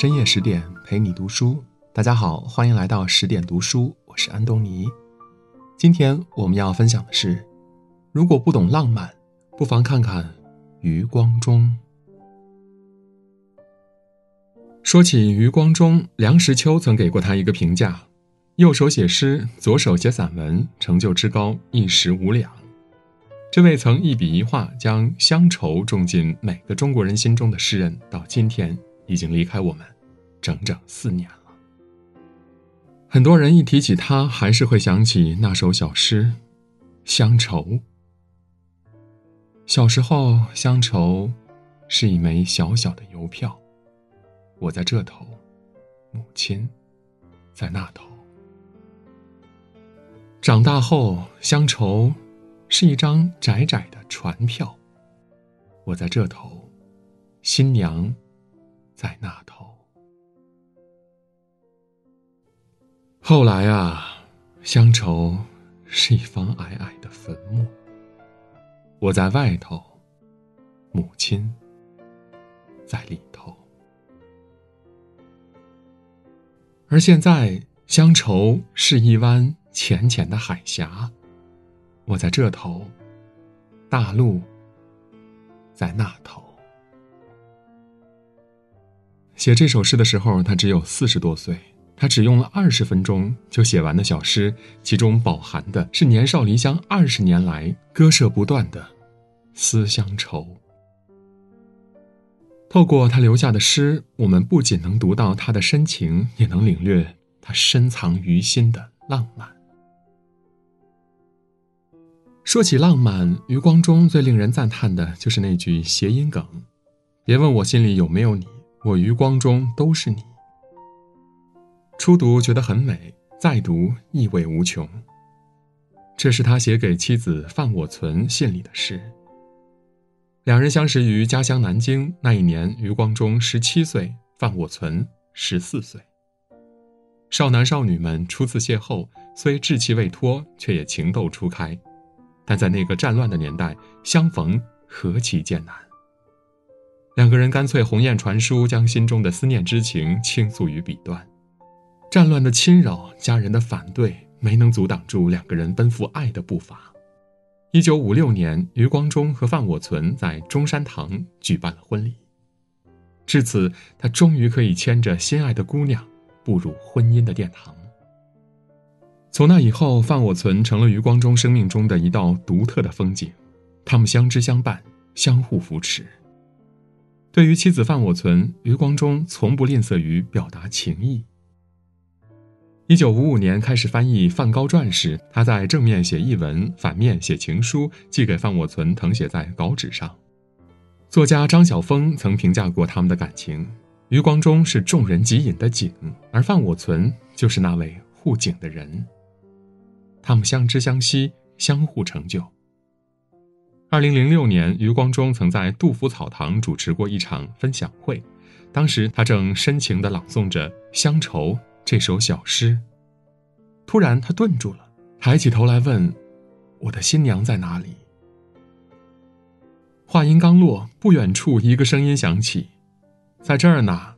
深夜十点陪你读书，大家好，欢迎来到十点读书，我是安东尼。今天我们要分享的是，如果不懂浪漫，不妨看看余光中。说起余光中，梁实秋曾给过他一个评价：右手写诗，左手写散文，成就之高，一时无两。这位曾一笔一画将乡愁种进每个中国人心中的诗人，到今天已经离开我们整整四年了。很多人一提起他，还是会想起那首小诗《乡愁》。小时候，乡愁是一枚小小的邮票，我在这头，母亲在那头。长大后，乡愁。是一张窄窄的船票，我在这头，新娘在那头。后来啊，乡愁是一方矮矮的坟墓，我在外头，母亲在里头。而现在，乡愁是一湾浅浅的海峡。我在这头，大陆在那头。写这首诗的时候，他只有四十多岁。他只用了二十分钟就写完的小诗，其中饱含的是年少离乡二十年来割舍不断的思乡愁。透过他留下的诗，我们不仅能读到他的深情，也能领略他深藏于心的浪漫。说起浪漫，余光中最令人赞叹的就是那句谐音梗：“别问我心里有没有你，我余光中都是你。”初读觉得很美，再读意味无穷。这是他写给妻子范我存信里的诗。两人相识于家乡南京，那一年余光中十七岁，范我存十四岁。少男少女们初次邂逅，虽稚气未脱，却也情窦初开。但在那个战乱的年代，相逢何其艰难。两个人干脆鸿雁传书，将心中的思念之情倾诉于笔端。战乱的侵扰，家人的反对，没能阻挡住两个人奔赴爱的步伐。一九五六年，余光中和范我存在中山堂举办了婚礼。至此，他终于可以牵着心爱的姑娘，步入婚姻的殿堂。从那以后，范我存成了余光中生命中的一道独特的风景。他们相知相伴，相互扶持。对于妻子范我存，余光中从不吝啬于表达情意。一九五五年开始翻译范高传时，他在正面写译文，反面写情书，寄给范我存，誊写在稿纸上。作家张晓峰曾评价过他们的感情：余光中是众人急引的景，而范我存就是那位护景的人。他们相知相惜，相互成就。二零零六年，余光中曾在杜甫草堂主持过一场分享会，当时他正深情地朗诵着《乡愁》这首小诗。突然，他顿住了，抬起头来问：“我的新娘在哪里？”话音刚落，不远处一个声音响起：“在这儿呢。”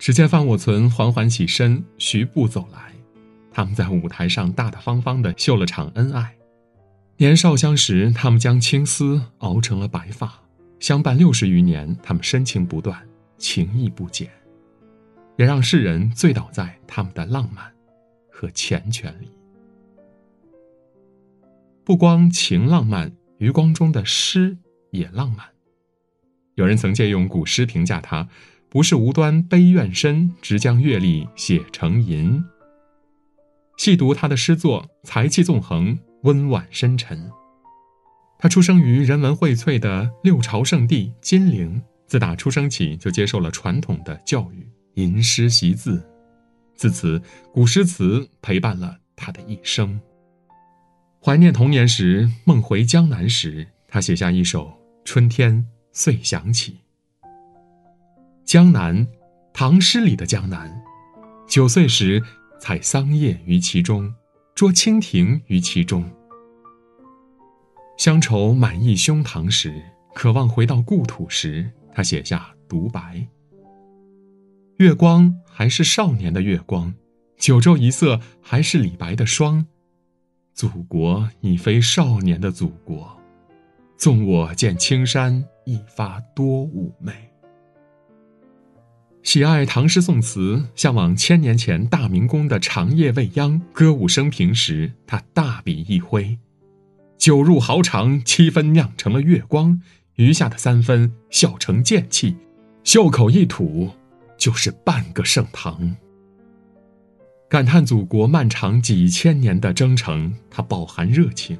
只见范我存缓缓起身，徐步走来。他们在舞台上大大方方的秀了场恩爱。年少相识，他们将青丝熬成了白发；相伴六十余年，他们深情不断，情谊不减，也让世人醉倒在他们的浪漫和缱绻里。不光情浪漫，余光中的诗也浪漫。有人曾借用古诗评价他：“不是无端悲怨深，直将阅历写成吟。”细读他的诗作，才气纵横，温婉深沉。他出生于人文荟萃的六朝圣地金陵，自打出生起就接受了传统的教育，吟诗习字，自此古诗词陪伴了他的一生。怀念童年时，梦回江南时，他写下一首《春天遂响起》。江南，唐诗里的江南，九岁时。采桑叶于其中，捉蜻蜓于其中。乡愁满溢胸膛时，渴望回到故土时，他写下独白：月光还是少年的月光，九州一色还是李白的霜。祖国已非少年的祖国，纵我见青山一发多妩媚。喜爱唐诗宋词，向往千年前大明宫的长夜未央、歌舞升平时，他大笔一挥，酒入豪肠，七分酿成了月光，余下的三分笑成剑气，袖口一吐。就是半个盛唐。感叹祖国漫长几千年的征程，它饱含热情。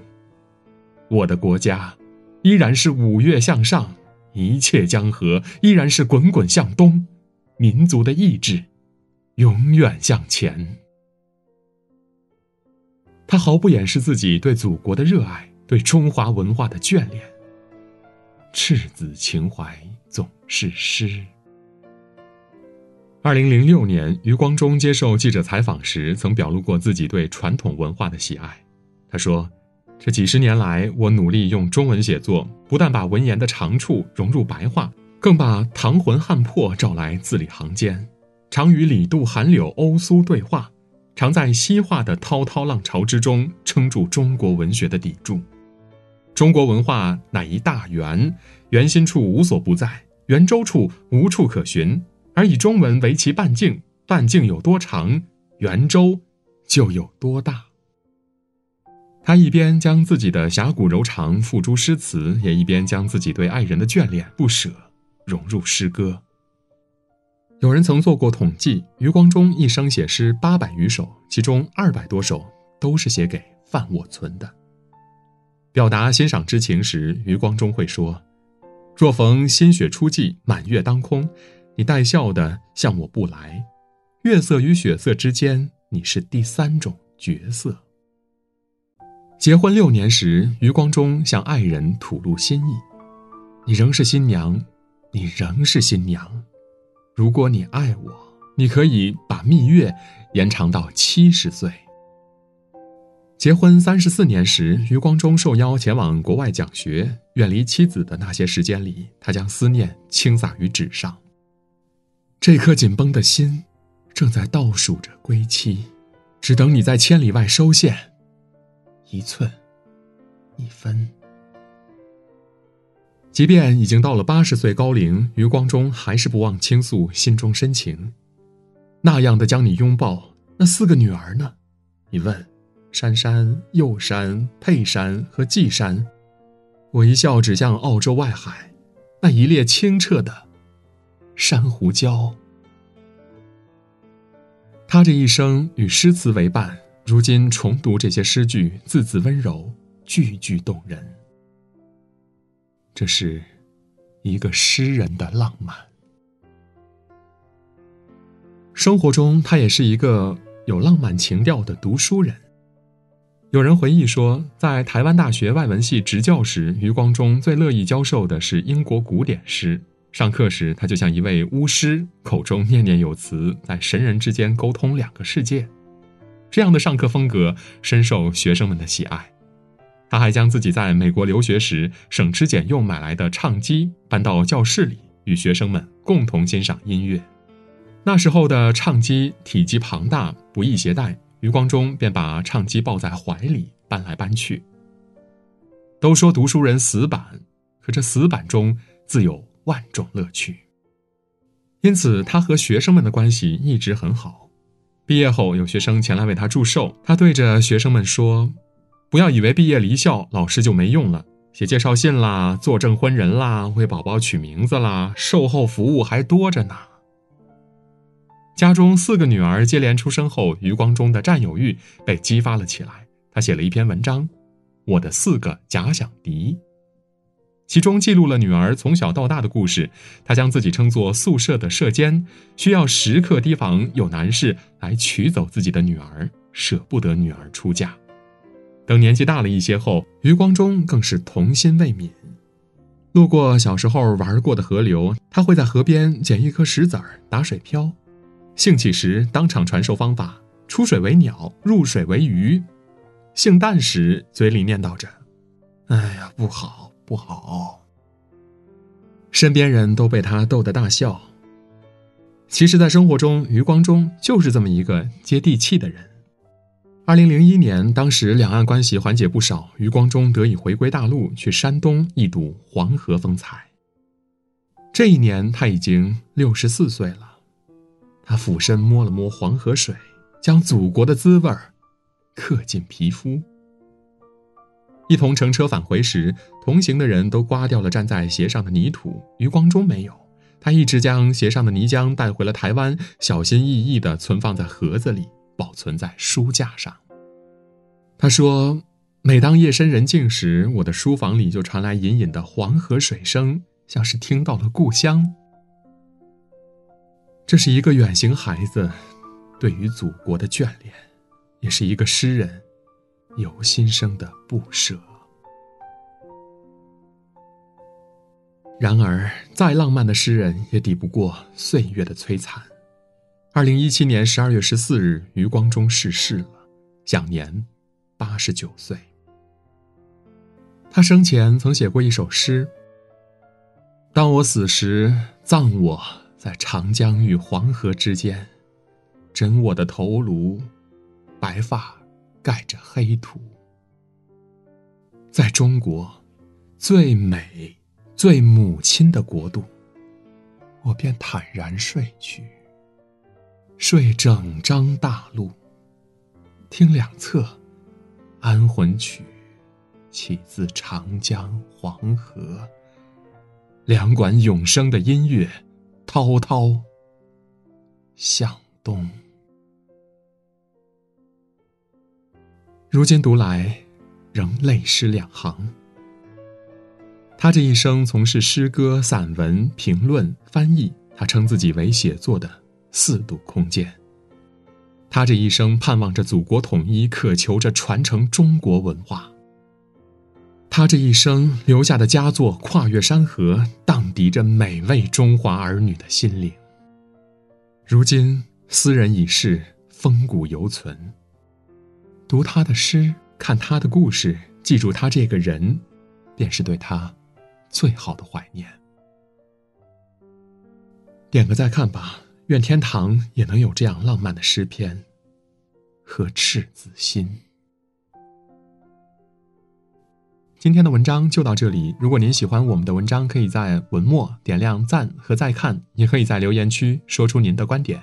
我的国家，依然是五岳向上，一切江河依然是滚滚向东，民族的意志，永远向前。他毫不掩饰自己对祖国的热爱，对中华文化的眷恋。赤子情怀总是诗。二零零六年，余光中接受记者采访时，曾表露过自己对传统文化的喜爱。他说：“这几十年来，我努力用中文写作，不但把文言的长处融入白话，更把唐魂汉魄召来字里行间，常与李杜韩柳欧苏对话，常在西化的滔滔浪潮之中撑住中国文学的砥柱。中国文化乃一大圆，圆心处无所不在，圆周处无处可寻。”而以中文为其半径，半径有多长，圆周就有多大。他一边将自己的侠骨柔肠付诸诗词，也一边将自己对爱人的眷恋不舍融入诗歌。有人曾做过统计，余光中一生写诗八百余首，其中二百多首都是写给范我存的。表达欣赏之情时，余光中会说：“若逢新雪初霁，满月当空。”你带笑的向我不来，月色与雪色之间，你是第三种角色。结婚六年时，余光中向爱人吐露心意：“你仍是新娘，你仍是新娘。如果你爱我，你可以把蜜月延长到七十岁。”结婚三十四年时，余光中受邀前往国外讲学，远离妻子的那些时间里，他将思念倾洒于纸上。这颗紧绷的心，正在倒数着归期，只等你在千里外收线。一寸，一分。即便已经到了八十岁高龄，余光中还是不忘倾诉心中深情。那样的将你拥抱，那四个女儿呢？你问，珊珊、幼珊、佩珊和季珊。我一笑，指向澳洲外海，那一列清澈的。珊瑚礁。他这一生与诗词为伴，如今重读这些诗句，字字温柔，句句动人。这是一个诗人的浪漫。生活中，他也是一个有浪漫情调的读书人。有人回忆说，在台湾大学外文系执教时，余光中最乐意教授的是英国古典诗。上课时，他就像一位巫师，口中念念有词，在神人之间沟通两个世界。这样的上课风格深受学生们的喜爱。他还将自己在美国留学时省吃俭用买来的唱机搬到教室里，与学生们共同欣赏音乐。那时候的唱机体积庞大，不易携带，余光中便把唱机抱在怀里搬来搬去。都说读书人死板，可这死板中自有。万种乐趣，因此他和学生们的关系一直很好。毕业后，有学生前来为他祝寿，他对着学生们说：“不要以为毕业离校，老师就没用了，写介绍信啦，做证婚人啦，为宝宝取名字啦，售后服务还多着呢。”家中四个女儿接连出生后，余光中的占有欲被激发了起来。他写了一篇文章《我的四个假想敌》。其中记录了女儿从小到大的故事。他将自己称作宿舍的舍监，需要时刻提防有男士来取走自己的女儿，舍不得女儿出嫁。等年纪大了一些后，余光中更是童心未泯。路过小时候玩过的河流，他会在河边捡一颗石子儿打水漂，兴起时当场传授方法：出水为鸟，入水为鱼。兴淡时嘴里念叨着：“哎呀，不好。”不好，身边人都被他逗得大笑。其实，在生活中，余光中就是这么一个接地气的人。二零零一年，当时两岸关系缓解不少，余光中得以回归大陆，去山东一睹黄河风采。这一年，他已经六十四岁了。他俯身摸了摸黄河水，将祖国的滋味儿刻进皮肤。一同乘车返回时，同行的人都刮掉了站在鞋上的泥土，余光中没有。他一直将鞋上的泥浆带回了台湾，小心翼翼地存放在盒子里，保存在书架上。他说：“每当夜深人静时，我的书房里就传来隐隐的黄河水声，像是听到了故乡。”这是一个远行孩子对于祖国的眷恋，也是一个诗人由心生的不舍。然而，再浪漫的诗人也抵不过岁月的摧残。二零一七年十二月十四日，余光中逝世了，享年八十九岁。他生前曾写过一首诗：“当我死时，葬我在长江与黄河之间，枕我的头颅，白发盖着黑土，在中国最美。”最母亲的国度，我便坦然睡去，睡整张大陆，听两侧安魂曲，起自长江黄河，两管永生的音乐，滔滔向东。如今读来，仍泪湿两行。他这一生从事诗歌、散文、评论、翻译，他称自己为写作的四度空间。他这一生盼望着祖国统一，渴求着传承中国文化。他这一生留下的佳作跨越山河，荡涤着每位中华儿女的心灵。如今斯人已逝，风骨犹存。读他的诗，看他的故事，记住他这个人，便是对他。最好的怀念，点个再看吧。愿天堂也能有这样浪漫的诗篇和赤子心。今天的文章就到这里。如果您喜欢我们的文章，可以在文末点亮赞和再看，也可以在留言区说出您的观点。